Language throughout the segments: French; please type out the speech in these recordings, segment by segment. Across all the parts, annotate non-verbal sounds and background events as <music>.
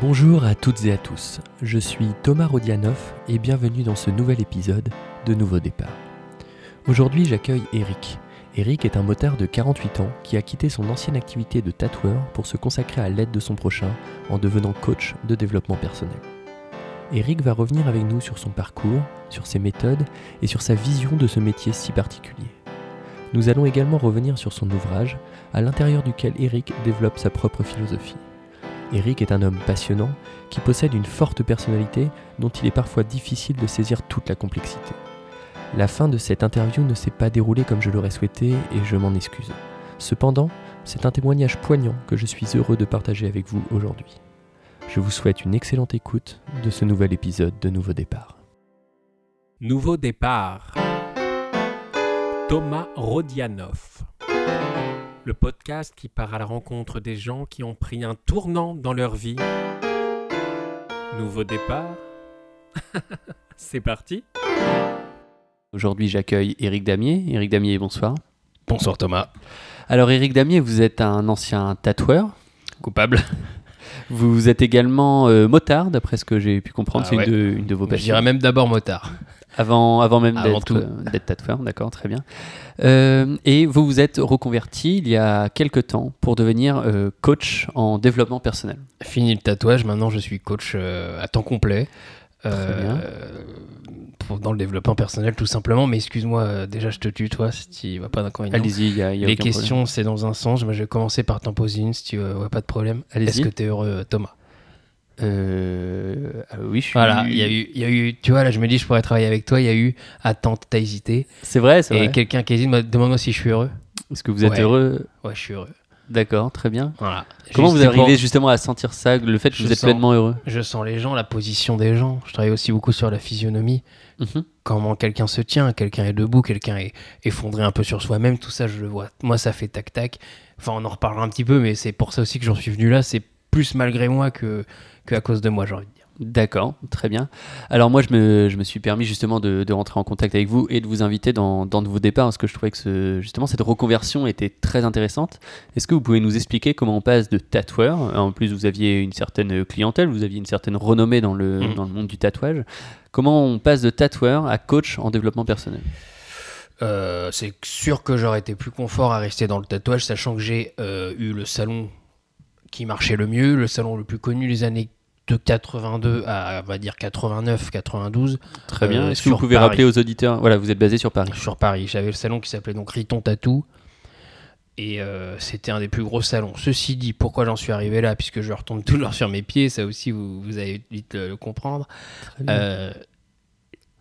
Bonjour à toutes et à tous, je suis Thomas Rodianoff et bienvenue dans ce nouvel épisode de Nouveau Départ. Aujourd'hui j'accueille Eric. Eric est un motard de 48 ans qui a quitté son ancienne activité de tatoueur pour se consacrer à l'aide de son prochain en devenant coach de développement personnel. Eric va revenir avec nous sur son parcours, sur ses méthodes et sur sa vision de ce métier si particulier. Nous allons également revenir sur son ouvrage, à l'intérieur duquel Eric développe sa propre philosophie. Eric est un homme passionnant qui possède une forte personnalité dont il est parfois difficile de saisir toute la complexité. La fin de cette interview ne s'est pas déroulée comme je l'aurais souhaité et je m'en excuse. Cependant, c'est un témoignage poignant que je suis heureux de partager avec vous aujourd'hui. Je vous souhaite une excellente écoute de ce nouvel épisode de Nouveau Départ. Nouveau départ. Thomas Rodianoff. Le podcast qui part à la rencontre des gens qui ont pris un tournant dans leur vie. Nouveau départ. <laughs> C'est parti. Aujourd'hui, j'accueille Eric Damier. Eric Damier, bonsoir. Bonsoir Thomas. Alors, Eric Damier, vous êtes un ancien tatoueur. Coupable. <laughs> Vous êtes également euh, motard, d'après ce que j'ai pu comprendre. Ah c'est ouais. une, de, une de vos Je passions. dirais même d'abord motard. Avant, avant même d'être euh, d'être tatoueur, d'accord, très bien. Euh, et vous vous êtes reconverti il y a quelques temps pour devenir euh, coach en développement personnel. Fini le tatouage, maintenant je suis coach euh, à temps complet. pour- dans le développement personnel tout simplement, mais excuse-moi, déjà je te tutoie si tu vas pas d'inconvénient. Allez-y, il y a, y a Les questions c'est dans un sens, moi je vais commencer par t'en poser une si tu ouais, pas de problème. Est-ce que tu es heureux Thomas? Euh, ah oui, je suis. Voilà, il y, a eu, il y a eu, tu vois là je me dis je pourrais travailler avec toi, il y a eu, attends, t'as hésité. C'est vrai, c'est Et vrai. quelqu'un qui hésite, me- demande-moi si je suis heureux. Est-ce que vous êtes Ouais. heureux Ouais, je suis heureux. D'accord, très bien. Voilà. Comment Juste vous pour- arrivez justement à sentir ça, le fait que Je vous êtes sens- pleinement heureux Je sens les gens, la position des gens. Je travaille aussi beaucoup sur la physionomie. Mhm. Comment quelqu'un se tient, quelqu'un est debout, quelqu'un est effondré un peu sur soi-même. Tout ça, je le vois. Moi, ça fait tac-tac. Enfin, on en reparlera un petit peu, mais c'est pour ça aussi que j'en suis venu là. C'est plus malgré moi que, que à cause de moi, j'ai envie de dire. D'accord, très bien. Alors moi, je me, je me suis permis justement de, de rentrer en contact avec vous et de vous inviter dans, dans de vos départs parce que je trouvais que ce- justement cette reconversion était très intéressante. Est-ce que vous pouvez nous expliquer comment on passe de tatoueur En plus, vous aviez une certaine clientèle, vous aviez une certaine renommée dans le, Mhm. dans le monde du tatouage. Comment on passe de tatoueur à coach en développement personnel? Euh, c'est sûr que j'aurais été plus confort à rester dans le tatouage, sachant que j'ai euh, eu le salon qui marchait le mieux, le salon le plus connu les années de 82 à, on va dire, 89, 92. Très bien. Euh, Est-ce que vous pouvez Paris. rappeler aux auditeurs Voilà, vous êtes basé sur Paris. sur Paris. J'avais le salon qui s'appelait donc Riton Tattoo. Et euh, c'était un des plus gros salons. Ceci dit, pourquoi j'en suis arrivé là Puisque je retombe <laughs> toujours sur mes pieds, ça aussi vous, vous allez vite le, le comprendre. Euh,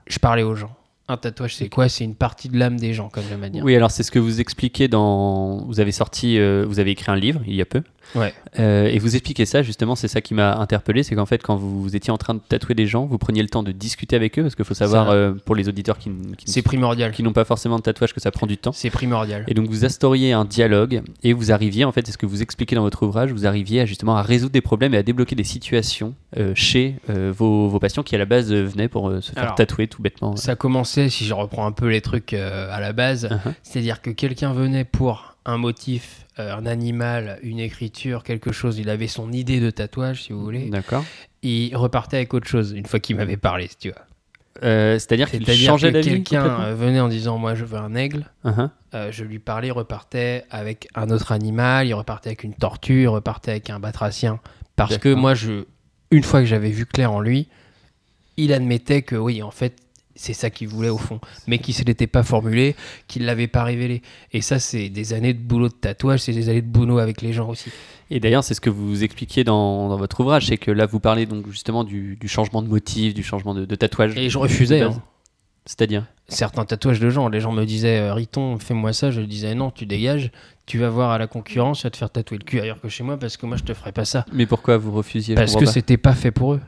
je parlais aux gens. Un tatouage, c'est quoi? C'est une partie de l'âme des gens, comme j'aime à dire. Oui, alors c'est ce que vous expliquez dans. Vous avez sorti, euh, vous avez écrit un livre il y a peu. Ouais. Euh, et vous expliquez ça, justement, c'est ça qui m'a interpellé, c'est qu'en fait, quand vous étiez en train de tatouer des gens, vous preniez le temps de discuter avec eux, parce qu'il faut savoir, Ça- euh, pour les auditeurs qui, qui, C'est primordial. qui n'ont pas forcément de tatouage, que ça prend du temps. C'est primordial. Et donc vous instauriez un dialogue et vous arriviez, en fait, c'est ce que vous expliquez dans votre ouvrage, vous arriviez à, justement à résoudre des problèmes et à débloquer des situations chez euh, vos, vos patients qui à la base euh, venaient pour euh, se faire Alors, tatouer tout bêtement. Ça commençait, si je reprends un peu les trucs euh, à la base, Uh-huh. c'est-à-dire que quelqu'un venait pour un motif, euh, un animal, une écriture, quelque chose, il avait son idée de tatouage, si vous voulez, D'accord. il repartait avec autre chose une fois qu'il m'avait parlé, si tu. Euh, C'est-à-dire qu'il changeait que quelqu'un euh, venait en disant moi je veux un aigle, Uh-huh. Euh, je lui parlais, il repartait avec un autre animal, il repartait avec une tortue, il repartait avec un batracien. Parce que moi, je, une fois que j'avais vu clair en lui, il admettait que oui, en fait, c'est ça qu'il voulait au fond, mais qu'il ne l'était pas formulé, qu'il ne l'avait pas révélé. Et ça, c'est des années de boulot de tatouage, c'est des années de boulot avec les gens aussi. Et d'ailleurs, c'est ce que vous expliquiez dans, dans votre ouvrage, c'est que là, vous parlez donc justement du, du changement de motif, du changement de, de tatouage. Et je refusais. Hein. C'est-à-dire certains tatouages de gens. Les gens me disaient euh, Riton, fais-moi ça. Je disais non, tu dégages. Tu vas voir à la concurrence, tu vas te faire tatouer le cul ailleurs que chez moi parce que moi je te ferai pas ça. Mais pourquoi vous refusiez Parce que c'était pas fait pour eux.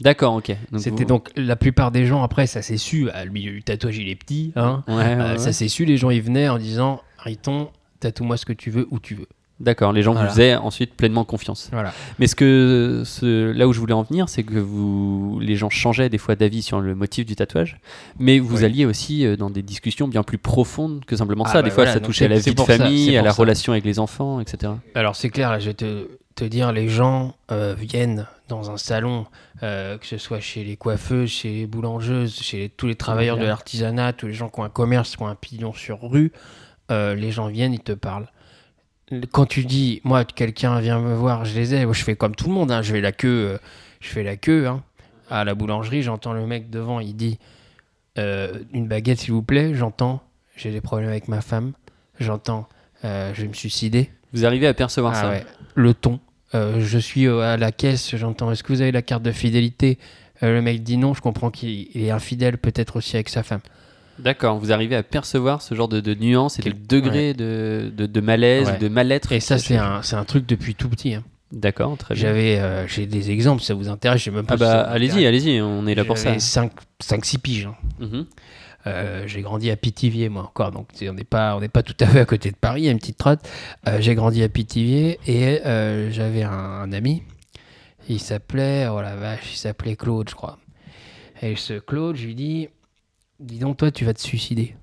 D'accord, ok. C'était vous- donc la plupart des gens après ça s'est su. Ah, lui le tatouage il est petit, hein. Ouais, Euh, ouais. ça s'est su. Les gens ils venaient en disant Riton, tatoue-moi ce que tu veux où tu veux. D'accord, les gens Voilà. vous faisaient ensuite pleinement confiance. Voilà. Mais ce que, ce, là où je voulais en venir, c'est que vous, les gens changeaient des fois d'avis sur le motif du tatouage, mais vous Oui. alliez aussi euh, dans des discussions bien plus profondes que simplement Ah ça. bah des fois, voilà, ça touchait à la vie de ça, famille, à la ça. relation avec les enfants, etc. Alors c'est clair là, je vais te te dire les gens euh, viennent dans un salon, euh, que ce soit chez les coiffeuses, chez les boulangeuses, chez tous les travailleurs de l'artisanat, tous les gens qui ont un commerce, qui ont un pignon sur rue, euh, les gens viennent, ils te parlent. Quand tu dis, moi, quelqu'un vient me voir, je les ai, je fais comme tout le monde, hein, je fais la queue, euh, je fais la queue hein. à la boulangerie, j'entends le mec devant, il dit euh, une baguette s'il vous plaît, j'entends j'ai des problèmes avec ma femme, j'entends euh, je vais me suicider. Vous arrivez à percevoir Ah ça ouais. Le ton. Euh, je suis à la caisse, j'entends est-ce que vous avez la carte de fidélité? Le mec dit non, je comprends qu'il il est infidèle peut-être aussi avec sa femme. D'accord, vous arrivez à percevoir ce genre de, de nuances et de Quel- degrés de, de, de malaise Ouais. ou de mal-être. Et ça, c'est un, un truc depuis tout petit. hein. D'accord, très bien. J'avais, euh, j'ai des exemples, si ça vous intéresse. Je sais même pas Ah ça bah allez-y, allez-y, on est là pour ça. 5-6 piges. hein. Mhm. Euh, j'ai grandi à Pithiviers, moi encore, donc on n'est pas, on n'est pas tout à fait à côté de Paris, il y a une petite trotte. Euh, j'ai grandi à Pithiviers et j'avais un, un ami, il s'appelait, oh la vache, il s'appelait Claude, je crois. Et ce Claude, je lui dis, dis donc, toi, tu vas te suicider.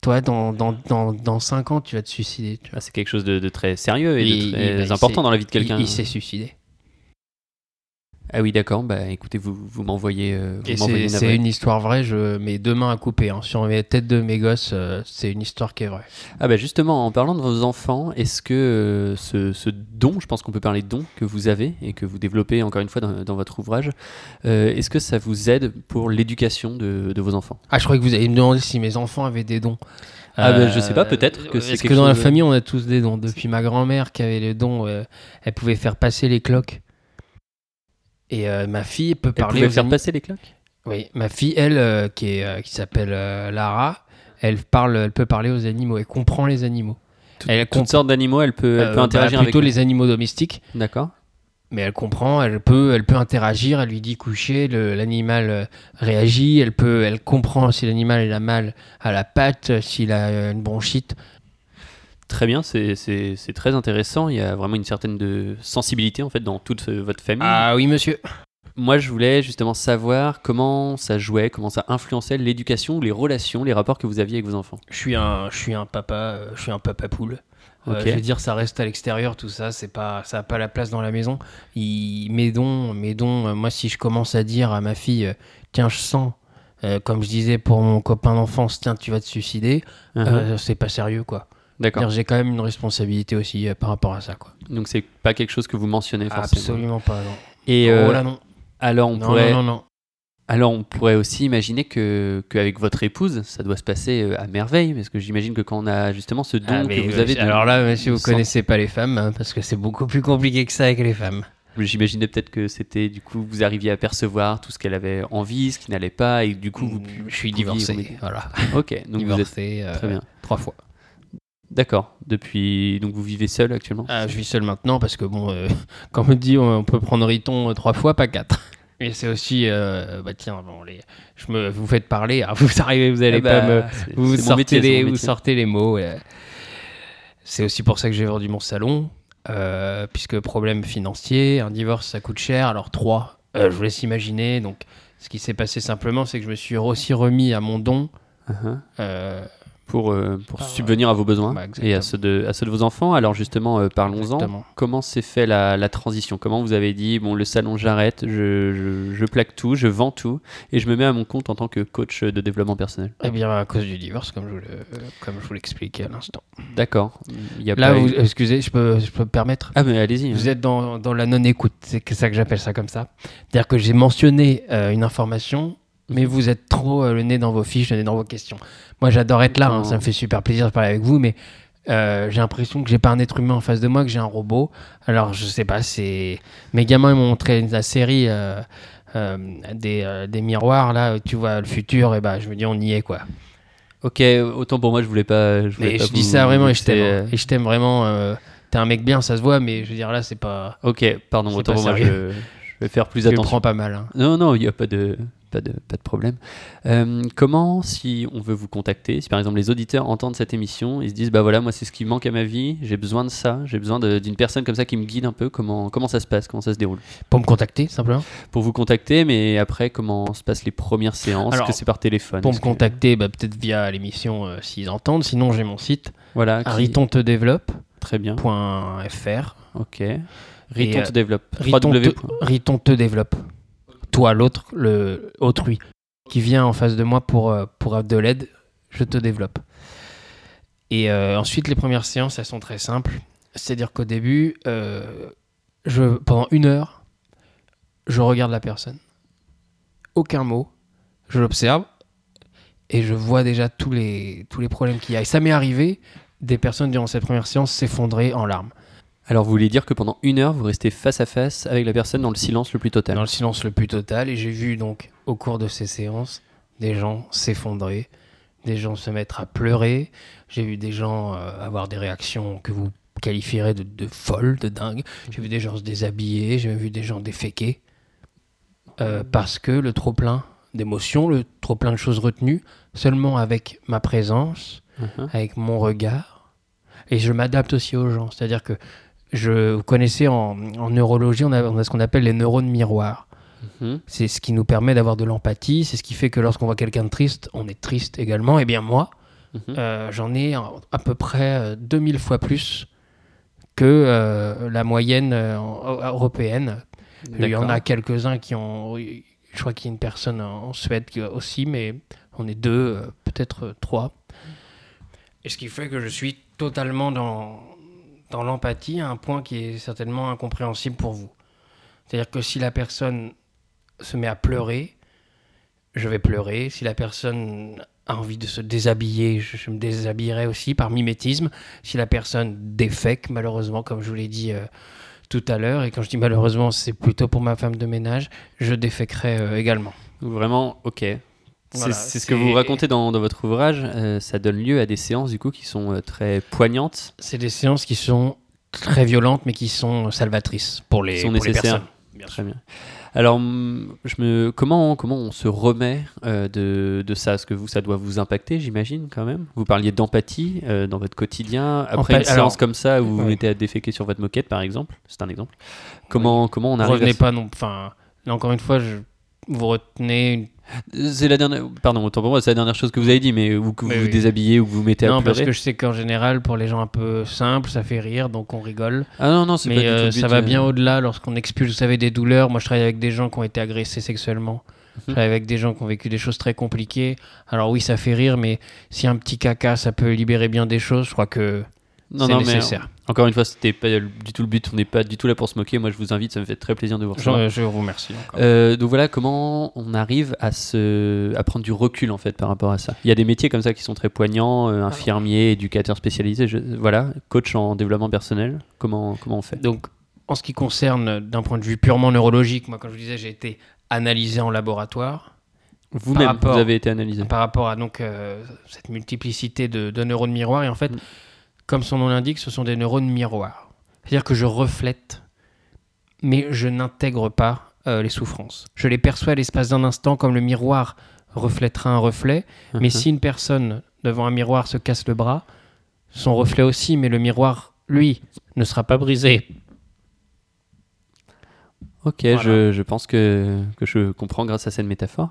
Toi, dans, dans, dans, dans 5 ans, tu vas te suicider. tu vois. Ah, c'est quelque chose de, de très sérieux et de très il important dans la vie de quelqu'un. Il, il s'est suicidé. Ah oui, d'accord. Bah écoutez, vous, vous m'envoyez. euh, c'est une histoire vraie, je mets deux mains à couper. hein. Sur les têtes de mes gosses, euh, c'est une histoire qui est vraie. Ah bah justement, en parlant de vos enfants, est-ce que euh, ce, ce don, je pense qu'on peut parler de don que vous avez et que vous développez encore une fois dans, dans votre ouvrage, euh, est-ce que ça vous aide pour l'éducation de, de vos enfants? Ah, je croyais que vous alliez me demander si mes enfants avaient des dons. Ah, bah, je sais pas, peut-être que c'est Est-ce que dans la famille, on a tous des dons Depuis ma grand-mère qui avait les dons, elle pouvait faire passer les cloques. Et euh, ma fille peut Elle parler aux faire passer les cloques? Oui, ma fille, elle, euh, qui, est, euh, qui s'appelle euh, Lara, elle, parle, elle peut parler aux animaux, elle comprend les animaux. Tout- Elle Toutes sortes d'animaux, elle peut, elle Euh, peut bah, interagir avec plutôt les animaux domestiques. D'accord. Mais elle comprend, elle peut, elle peut interagir, elle lui dit coucher, le- l'animal réagit, elle peut, elle comprend si l'animal a mal à la patte, s'il a une bronchite. Très bien, c'est- très intéressant. Il y a vraiment une certaine de sensibilité en fait dans toute euh, votre famille. Ah oui monsieur. Moi, je voulais justement savoir comment ça jouait, comment ça influençait l'éducation, les relations, les rapports que vous aviez avec vos enfants. Je suis un, je suis un papa, euh, je suis un papa poule. Euh, Ok. je veux dire, ça reste à l'extérieur, tout ça, c'est pas, ça a pas la place dans la maison. Il, mes dons, mes dons. euh, moi, si je commence à dire à ma fille, euh, tiens, je sens, comme je disais pour mon copain d'enfance, tiens, tu vas te suicider, euh, c'est pas sérieux, quoi. D'accord. J'ai quand même une responsabilité aussi euh, par rapport à ça, quoi. Donc c'est pas quelque chose que vous mentionnez forcément. Absolument pas, non. Et oh là non. alors on non, pourrait, non, non, non. alors on pourrait aussi imaginer que qu'avec votre épouse, ça doit se passer euh, à merveille, parce que j'imagine que quand on a justement ce don Ah, que vous euh, avez, de- Alors là, monsieur, vous sang- connaissez pas les femmes, hein, parce que c'est beaucoup plus compliqué que ça avec les femmes. J'imaginais peut-être que c'était du coup vous arriviez à percevoir tout ce qu'elle avait envie, ce qui n'allait pas, et du coup vous. je suis divorcé, voilà. <laughs> Ok, donc vous êtes divorcé euh, très bien. trois fois. D'accord. Depuis, donc vous vivez seul actuellement. Ah, je vis seul maintenant parce que bon, euh, <laughs> comme on dit, on, peut prendre Riton euh, trois fois, pas quatre. <laughs> Et c'est aussi, euh, bah tiens, bon, les, je me, vous faites parler, hein, <laughs> vous arrivez, vous allez Eh bah, pas me, vous sortez métier, les, vous sortez les mots. euh. C'est aussi pour ça que j'ai vendu mon salon, euh, puisque problème financier, un divorce ça coûte cher. Alors trois, je vous laisse imaginer. Donc, ce qui s'est passé simplement, c'est que je me suis aussi remis à mon don. Uh-huh. Pour, euh, pour Ah, subvenir à vos besoins bah, et à ceux, de, à ceux de vos enfants. Alors justement, euh, parlons-en. Comment s'est fait la, la transition? Comment vous avez dit, bon, le salon, j'arrête, je, je- je plaque tout, je vends tout, et je me mets à mon compte en tant que coach de développement personnel? Eh bien, à cause du divorce, comme je vous le- comme je vous l'expliquais à l'instant. D'accord. Là, pas vous, eu- excusez, je peux, je peux me permettre? Ah, mais allez-y. Vous êtes dans, dans la non-écoute, c'est ça que j'appelle ça comme ça. C'est-à-dire que j'ai mentionné euh, une information, mais vous êtes trop euh, le nez dans vos fiches, le nez dans vos questions. Moi, j'adore être là, hein, ça me fait super plaisir de parler avec vous, mais euh, j'ai l'impression que j'ai pas un être humain en face de moi, que j'ai un robot. Alors, je sais pas, c'est. Mes gamins ils m'ont montré la série euh, des, des miroirs, là, où tu vois le futur, et bah, je me dis, on y est, quoi. Ok, autant pour moi, je voulais pas. Je, voulais pas je dis vous- ça vraiment, et je t'aime. hein. Et je t'aime vraiment. T'es un mec bien, ça se voit, mais je veux dire, là, c'est pas. Ok, pardon, autant pour moi, je, je vais faire plus Je attention. prends pas mal. hein. Non, non, il n'y a pas de, pas de, pas de problème. Euh, comment, si on veut vous contacter, si par exemple les auditeurs entendent cette émission et se disent, bah voilà, moi c'est ce qui manque à ma vie, j'ai besoin de ça, j'ai besoin d'une personne comme ça qui me guide un peu, comment, comment ça se passe, comment ça se déroule? Pour me contacter, simplement? Pour vous contacter, mais après, comment se passent les premières séances? Alors, Est-ce que c'est par téléphone? Pour me que- contacter, bah, peut-être via l'émission euh, s'ils entendent. Sinon, j'ai mon site Voilà, qui- aritontedeveloppe.fr. très bien. Ok. Riton te développe. Riton te, Riton te développe. Toi, l'autre, le autrui, qui vient en face de moi pour, euh, pour de l'aide, je te développe. Et euh, ensuite, les premières séances, elles sont très simples. C'est-à-dire qu'au début, euh, pendant une heure, je regarde la personne. Aucun mot. Je l'observe. Et je vois déjà tous les, tous les problèmes qu'il y a. Et ça m'est arrivé, des personnes durant cette première séance s'effondrer en larmes. Alors, vous voulez dire que pendant une heure, vous restez face à face avec la personne dans le silence le plus total dans le silence le plus total. Et j'ai vu donc au cours de ces séances des gens s'effondrer, des gens se mettre à pleurer. J'ai vu des gens euh, avoir des réactions que vous qualifierez de, de folles, de dingues. J'ai vu des gens se déshabiller, j'ai vu des gens déféquer. Euh, parce que le trop-plein d'émotions, le trop-plein de choses retenues, seulement avec ma présence, Mhm. avec mon regard. Et je m'adapte aussi aux gens. C'est-à-dire que je, vous connaissez en, en neurologie, on a, on a ce qu'on appelle les neurones miroirs. Mhm. C'est ce qui nous permet d'avoir de l'empathie. C'est ce qui fait que lorsqu'on voit quelqu'un de triste, on est triste également. Et bien moi, Mhm. euh, j'en ai à, peu près euh, 2000 fois plus que euh, la moyenne euh, en- européenne. Il y en a quelques-uns qui ont... Je crois qu'il y a une personne en Suède qui aussi, mais on est deux, euh, peut-être euh, trois. Et ce qui fait que je suis totalement dans, dans l'empathie un point qui est certainement incompréhensible pour vous. C'est-à-dire que si la personne se met à pleurer, je vais pleurer. Si la personne a envie de se déshabiller, je, me déshabillerai aussi par mimétisme. Si la personne défèque, malheureusement, comme je vous l'ai dit euh, tout à l'heure, et quand je dis malheureusement, c'est plutôt pour ma femme de ménage, je déféquerai euh, également. Vraiment, ok. C'est Voilà, c'est ce que vous racontez dans, dans votre ouvrage. euh, ça donne lieu à des séances du coup qui sont euh, très poignantes. C'est des séances qui sont très violentes, mais qui sont salvatrices pour les, sont pour les personnes. Bien Très bien. Alors, je me, comment, comment on se remet euh, de, de ça? Est-ce que vous, ça doit vous impacter, j'imagine, quand même? Vous parliez d'empathie euh, dans votre quotidien. Après Empa- une séance alors, comme ça où vous vous mettez à déféquer sur votre moquette, par exemple, c'est un exemple. Comment, comment on arrive Revenez à... pas non. Enfin, là encore une fois, je, vous retenez une C'est la dernière... Pardon, autant pour moi, c'est la dernière chose que vous avez dit, mais ou que vous vous oui. déshabillez ou que vous vous mettez à non, parce pleurer. que je sais qu'en général, pour les gens un peu simples, ça fait rire, donc on rigole. Ah non, non, c'est pas Mais du tout euh, but, ça va euh, bien au-delà lorsqu'on expulse, vous savez, des douleurs. Moi, je travaille avec des gens qui ont été agressés sexuellement. Je Mhm. travaille avec des gens qui ont vécu des choses très compliquées. Alors oui, ça fait rire, mais si un petit caca, ça peut libérer bien des choses, je crois que Non, c'est non, mais nécessaire. Encore une fois, c'était pas du tout le but. On n'est pas du tout là pour se moquer. Moi, je vous invite. Ça me fait très plaisir de vous recevoir. Je, je vous remercie. Euh, donc voilà comment on arrive à, se, à prendre du recul en fait par rapport à ça. Il y a des métiers comme ça qui sont très poignants, euh, infirmier, éducateur spécialisé, je- voilà, coach en développement personnel. Comment, comment on fait? Donc, en ce qui concerne d'un point de vue purement neurologique, moi, comme je vous disais, j'ai été analysé en laboratoire. Vous-même, vous avez été analysé. par rapport à donc euh, cette multiplicité de, de neurones miroirs. Et en fait, Mm. Comme son nom l'indique, ce sont des neurones miroirs. C'est-à-dire que je reflète, mais je n'intègre pas euh, les souffrances. Je les perçois à l'espace d'un instant comme le miroir reflètera un reflet. Mais Mhm. si une personne devant un miroir se casse le bras, son reflet aussi, mais le miroir, lui, ne sera pas brisé. Ok, Voilà. je, je pense que, que je comprends grâce à cette métaphore.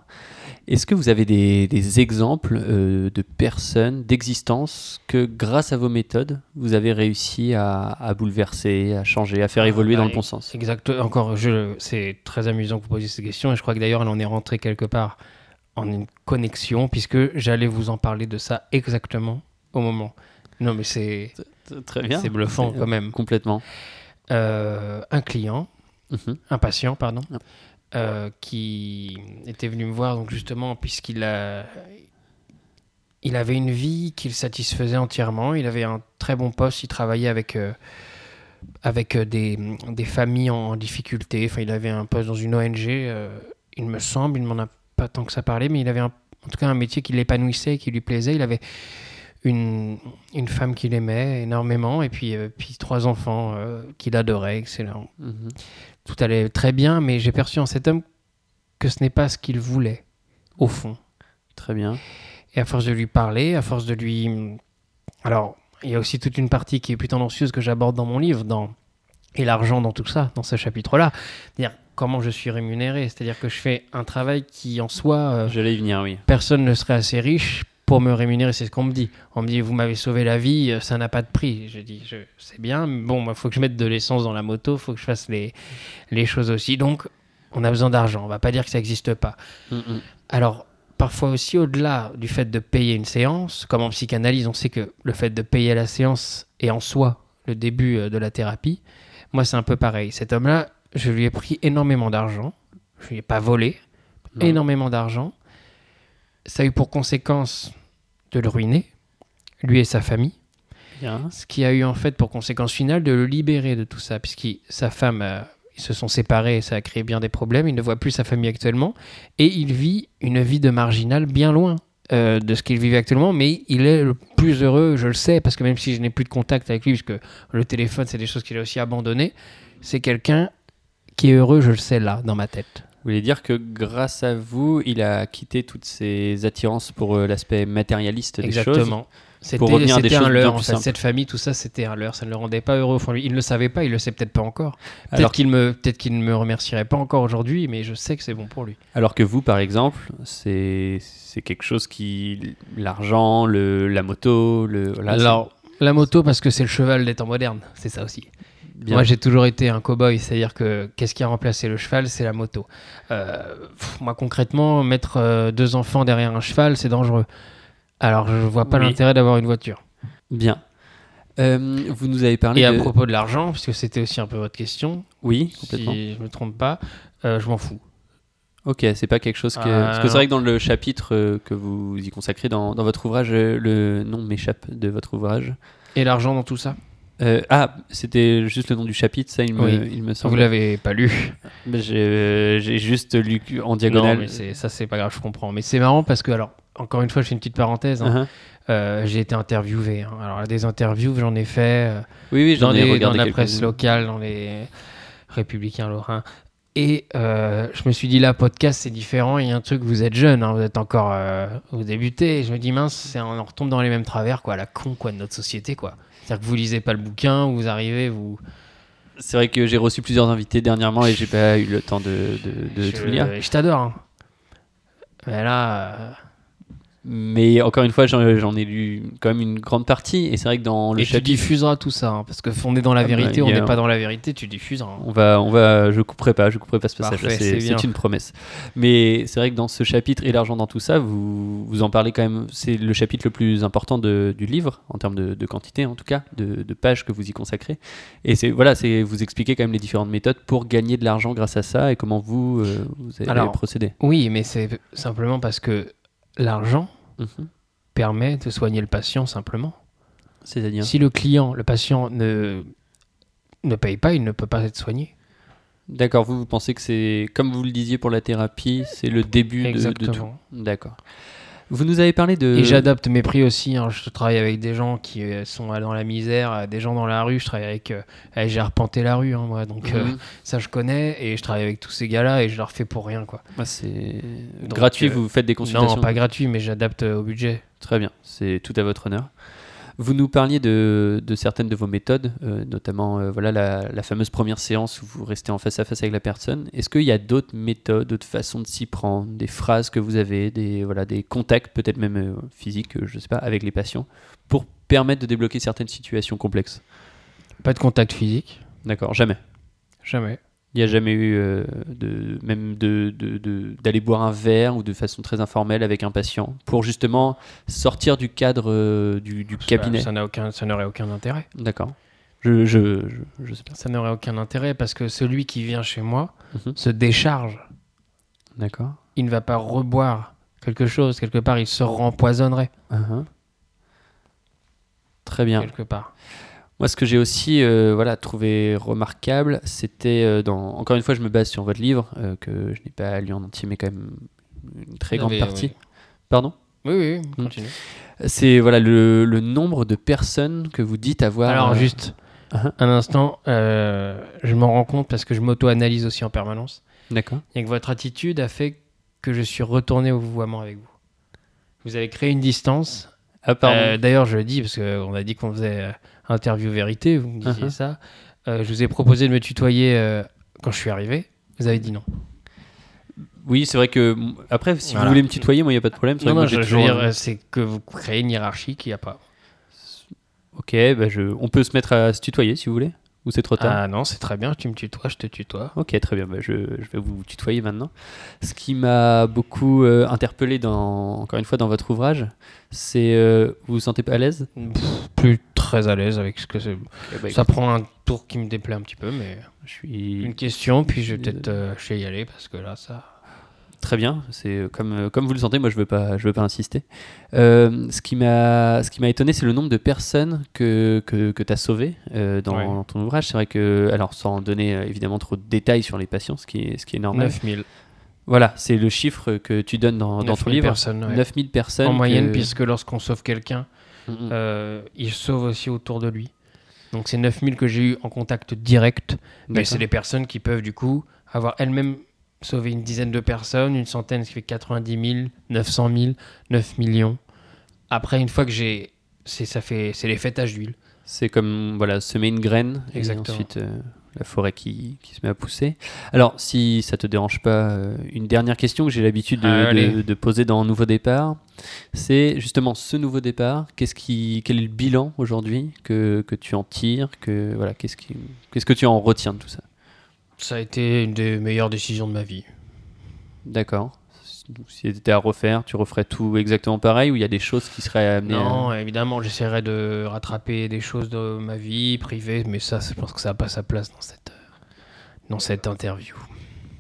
Est-ce que vous avez des, des exemples euh, de personnes, d'existences que grâce à vos méthodes, vous avez réussi à, à bouleverser, à changer, à faire Ah, évoluer bah, dans le bon sens? Exact. Encore, c'est très amusant que vous posiez cette question et je crois que d'ailleurs elle en est rentrée quelque part en une connexion puisque j'allais vous en parler de ça exactement au moment. Non mais c'est Très bien. c'est bluffant quand même. Complètement. Euh, un client, Mhm. un patient pardon. Euh, qui était venu me voir donc justement puisqu'il a il avait une vie qu'il satisfaisait entièrement. Il avait un très bon poste. Il travaillait avec euh, avec euh, des, des familles en, difficulté. Enfin, il avait un poste dans une ONG. il me semble. Il ne m'en a pas tant que ça parlé, mais il avait un- en tout cas un métier qui l'épanouissait, qui lui plaisait. Il avait une, une femme qu'il aimait énormément et puis, puis trois enfants qu'il adorait. Excellent. Mhm. Tout allait très bien, mais j'ai perçu en cet homme que ce n'est pas ce qu'il voulait, au fond. Très bien. Et à force de lui parler, à force de lui... Alors, il y a aussi toute une partie qui est plus tendancieuse que j'aborde dans mon livre, dans... et l'argent dans tout ça, dans ce chapitre-là. C'est-à-dire comment je suis rémunéré. C'est-à-dire que je fais un travail qui, en soi, euh, J'allais y venir, oui. personne ne serait assez riche pour me rémunérer, c'est ce qu'on me dit. On me dit, vous m'avez sauvé la vie, euh, ça n'a pas de prix. Je dis, je c'est bien, mais bon, il faut que je mette de l'essence dans la moto, il faut que je fasse les, les choses aussi. Donc, on a besoin d'argent. On va pas dire que ça n'existe pas. Mm, mm. Alors, parfois aussi, au-delà du fait de payer une séance, comme en psychanalyse, on sait que le fait de payer la séance est en soi le début euh, de la thérapie. Moi, c'est un peu pareil. Cet homme-là, je lui ai pris énormément d'argent. Je lui ai pas volé. Non. Énormément d'argent. Ça a eu pour conséquence de le ruiner, lui et sa famille. Bien. Ce qui a eu en fait pour conséquence finale de le libérer de tout ça, puisque sa femme, euh, ils se sont séparés et ça a créé bien des problèmes. Il ne voit plus sa famille actuellement et il vit une vie de marginal bien loin euh, de ce qu'il vivait actuellement, mais il est le plus heureux, je le sais, parce que même si je n'ai plus de contact avec lui, puisque le téléphone, c'est des choses qu'il a aussi abandonnées, c'est quelqu'un qui est heureux, je le sais là, dans ma tête. Vous voulez dire que grâce à vous, il a quitté toutes ses attirances pour euh, l'aspect matérialiste des choses Exactement. C'était c'était un leurre, en fait. Cette famille, tout ça, c'était un leurre. Ça ne le rendait pas heureux au fond de lui. Il ne le savait pas, il le sait peut-être pas encore. Peut-être Alors- qu'il me, peut-être qu'il ne me remercierait pas encore aujourd'hui, mais je sais que c'est bon pour lui. Alors que vous, par exemple, c'est c'est quelque chose qui l'argent, le la moto, le Alors, la moto, parce que c'est le cheval des temps modernes, c'est ça aussi. Bien. Moi, j'ai toujours été un cow-boy, c'est-à-dire que qu'est-ce qui a remplacé le cheval C'est la moto. Euh, pff, moi, concrètement, mettre euh, deux enfants derrière un cheval, c'est dangereux. Alors, je vois pas Oui. l'intérêt d'avoir une voiture. bien. Euh, vous nous avez parlé Et à propos de l'argent, puisque c'était aussi un peu votre question, oui complètement. si je me trompe pas, je m'en fous. Ok, c'est pas quelque chose que. Parce que c'est vrai que dans le chapitre que vous y consacrez dans, dans votre ouvrage, le nom m'échappe de votre ouvrage. Et l'argent dans tout ça? Euh, ah, c'était juste le nom du chapitre, ça, il me, Oui. il me Vous semble. l'avez pas lu Mais J'ai juste lu en Non, diagonale. mais ça, c'est pas grave, je comprends. Mais c'est marrant parce que, alors, encore une fois, je fais une petite parenthèse. hein. Uh-huh. Euh, j'ai été interviewé. hein. Alors, des interviews, j'en ai fait. euh, Oui, oui, dans, j'en ai les- dans la presse locale, dans les républicains lorrains. Et euh, je me suis dit, là, podcast, c'est différent. Il y a un truc, vous êtes jeune, hein, vous êtes encore. euh, vous débutez. Et je me dis, mince, on retombe dans les mêmes travers, quoi, la con, quoi, de notre société, quoi. C'est-à-dire que vous lisez pas le bouquin, vous arrivez, vous. C'est vrai que j'ai reçu plusieurs invités dernièrement et j'ai pas eu le temps de, de- de je, tout lire. je t'adore. hein. Mais là. Mais encore une fois, j'en ai lu quand même une grande partie. Et c'est vrai que dans le et tu chapitre. diffuseras tout ça, hein, parce que on est dans la Ah bah, vérité, il on n'est pas dans la vérité, tu diffuseras. hein. On va, on va, je couperai pas, je couperai pas ce passage. C'est une promesse. Mais c'est vrai que dans ce chapitre et l'argent dans tout ça, vous, vous en parlez quand même. C'est le chapitre le plus important de- du livre en termes de, de quantité, en tout cas, de, de pages que vous y consacrez. Et c'est voilà, c'est vous expliquez quand même les différentes méthodes pour gagner de l'argent grâce à ça et comment vous, euh, vous allez Alors, procéder. Oui, mais c'est simplement parce que l'argent Mhm. permet de soigner le patient simplement. C'est-à-dire. Si le client, le patient ne, ne paye pas, il ne peut pas être soigné. D'accord, vous, vous pensez que c'est, comme vous le disiez pour la thérapie, c'est le début de- de, tout. D'accord. Vous nous avez parlé de. Et j'adapte mes prix aussi. hein. Je travaille avec des gens qui euh, sont euh, dans la misère, euh, des gens dans la rue. Je travaille avec. euh, eh, J'ai arpenté la rue, hein, moi. Donc euh, Mhm. ça, je connais. Et je travaille avec tous ces gars-là et je leur fais pour rien, quoi. Ah, c'est gratuit, euh, vous faites des consultations. Non, pas gratuit, mais j'adapte euh, au budget. Très bien, c'est tout à votre honneur. Vous nous parliez de, de certaines de vos méthodes, euh, notamment euh, voilà la, la fameuse première séance où vous restez en face à face avec la personne. Est-ce qu'il y a d'autres méthodes, d'autres façons de s'y prendre, des phrases que vous avez, des, voilà, des contacts, peut-être même euh, physiques, je ne sais pas, avec les patients, pour permettre de débloquer certaines situations complexes? Pas de contact physique. D'accord, jamais. Jamais. Il n'y a jamais eu euh, de, même de, de- de- d'aller boire un verre ou de façon très informelle avec un patient pour justement sortir du cadre euh, du, du cabinet. Ça n'aurait aucun intérêt. D'accord. Je, je, je, je sais pas. Ça n'aurait aucun intérêt parce que celui qui vient chez moi Mhm. se décharge. D'accord. Il ne va pas reboire quelque chose. Quelque part, il se rempoisonnerait. Uh-huh. Très bien. Quelque part. Moi, ce que j'ai aussi euh, voilà, trouvé remarquable, c'était euh, dans. Encore une fois, je me base sur votre livre, euh, que je n'ai pas lu en entier, mais quand même une très grande partie. oui. Pardon? Oui, oui, Hmm. continue. C'est voilà, le, le nombre de personnes que vous dites avoir. Alors, juste Uh-huh. un instant, je m'en rends compte parce que je m'auto-analyse aussi en permanence. D'accord. Et que votre attitude a fait que je suis retourné au vouvoiement avec vous. Vous avez créé une distance. Ah, pardon. D'ailleurs, je le dis parce qu'on a dit qu'on faisait interview vérité. Vous me disiez Uh-huh. ça. Euh, je vous ai proposé de me tutoyer euh, quand je suis arrivé. Vous avez dit non. oui, c'est vrai que après, si Voilà. vous voulez me tutoyer, moi, il n'y a pas de problème. Non, non, je, je veux toujours- dire, c'est que vous créez une hiérarchie qu'il n'y a pas. Ok, bah je... on peut se mettre à se tutoyer si vous voulez. Ou c'est trop tard Ah non, c'est très bien, tu me tutoies, je te tutoie. Ok, très bien. bah, je, je vais vous tutoyer maintenant. Ce qui m'a beaucoup euh, interpellé, dans, encore une fois, dans votre ouvrage, c'est euh, vous vous sentez pas à l'aise? Plus très à l'aise avec ce que c'est. Eh bah, Ça prend un tour qui me déplaît un petit peu, mais Je suis une question, puis je vais peut-être euh, je vais y aller parce que là, ça. très bien. C'est euh, comme, euh, comme vous le sentez. Moi, je veux pas, je veux pas insister. Euh, ce qui m'a, ce étonné, c'est le nombre de personnes que que, que tu as sauvées euh, dans, Ouais. ton ouvrage. C'est vrai que, alors, sans donner évidemment trop de détails sur les patients, ce qui est, ce qui est normal. 9000. Voilà, c'est le chiffre que tu donnes dans, dans ton 9000 livre. personnes, ouais. 9000 personnes En moyenne, que- puisque lorsqu'on sauve quelqu'un, Mm, mm. euh, il sauve aussi autour de lui. Donc c'est 9000 que j'ai eu en contact direct, mais c'est des personnes qui peuvent du coup avoir elles-mêmes sauvé une dizaine de personnes, une centaine, ce qui fait 90 000, 900 000, 9 millions. Après, une fois que j'ai... C'est, ça fait, c'est les fêtages d'huile. C'est comme voilà, semer une graine Exactement. et ensuite euh, la forêt qui, qui se met à pousser. Alors, si ça te dérange pas, euh, une dernière question que j'ai l'habitude de, Ah, de- allez. de poser dans Nouveau Départ, c'est justement ce nouveau départ. Qu'est-ce qui, quel est le bilan aujourd'hui que, que tu en tires que voilà, qu'est-ce qui, qu'est-ce que tu en retiens de tout ça? Ça a été une des meilleures décisions de ma vie. D'accord. Si tu étais à refaire, tu referais tout exactement pareil ou il y a des choses qui seraient amenées à- Non, évidemment, j'essaierai de rattraper des choses de ma vie privée, mais ça, je pense que ça n'a pas sa place dans cette, euh, dans cette interview.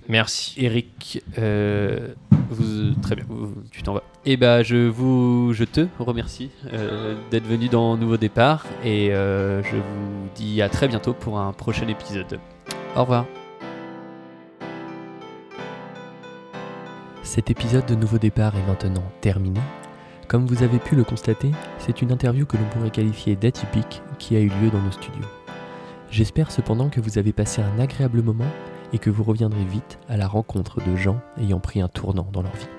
Merci. Eric, euh, vous- très bien, vous- tu t'en vas. Et bah je vous, je te remercie euh, d'être venu dans Nouveau Départ et euh, je vous dis à très bientôt pour un prochain épisode. Au revoir. Cet épisode de Nouveau Départ est maintenant terminé. Comme vous avez pu le constater, c'est une interview que l'on pourrait qualifier d'atypique qui a eu lieu dans nos studios. J'espère cependant que vous avez passé un agréable moment et que vous reviendrez vite à la rencontre de gens ayant pris un tournant dans leur vie.